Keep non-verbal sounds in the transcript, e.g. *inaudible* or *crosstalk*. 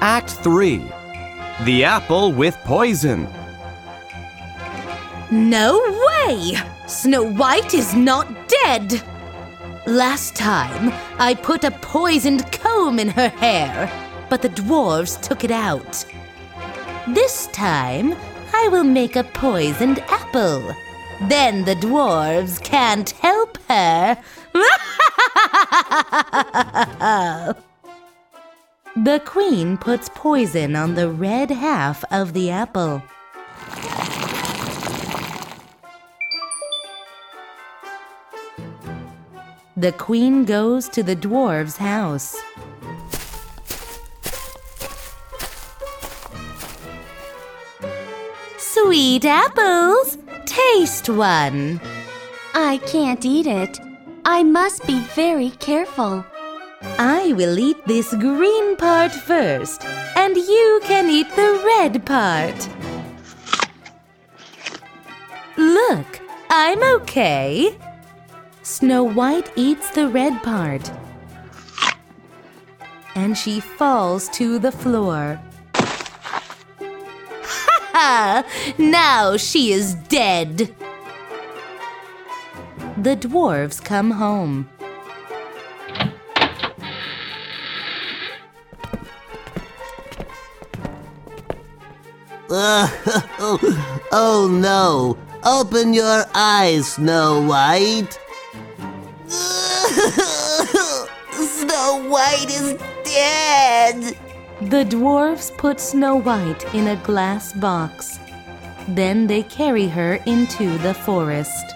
Act 3 The Apple with Poison. No way! Snow White is not dead! Last time, I put a poisoned comb in her hair, but the dwarves took it out. This time, I will make a poisoned apple. Then the dwarves can't help her. *laughs* the queen puts poison on the red half of the apple. The queen goes to the dwarf's house. Sweet apples, taste one. I can't eat it. I must be very careful. I will eat this green part first, and you can eat the red part. Look, I'm okay. Snow White eats the red part. And she falls to the floor. Ha ha! Now she is dead. The dwarves come home. Oh, *laughs* oh no! Open your eyes, Snow White! *laughs* Snow White is dead! The dwarfs put Snow White in a glass box. Then they carry her into the forest.